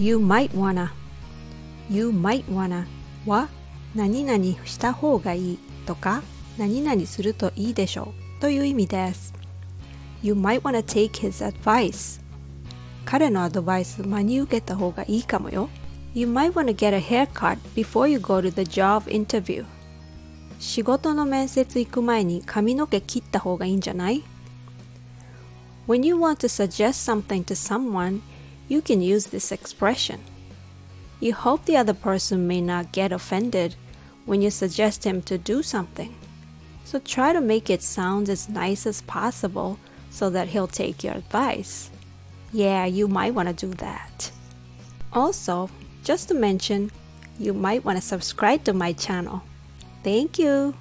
You might wanna You might wanna は何々した方がいいとか何々するといいでしょうという意味です You might wanna take his advice 彼のアドバイス真に受けた方がいいかもよ You might wanna get a haircut before you go to the job interview 仕事の面接行く前に髪の毛切った方がいいんじゃない When you want to suggest something to someone, you can use this expression. You hope the other person may not get offended when you suggest him to do something. So try to make it sound as nice as possible so that he'll take your advice. Yeah, you might want to do that. Also, just to mention, you might want to subscribe to my channel. Thank you.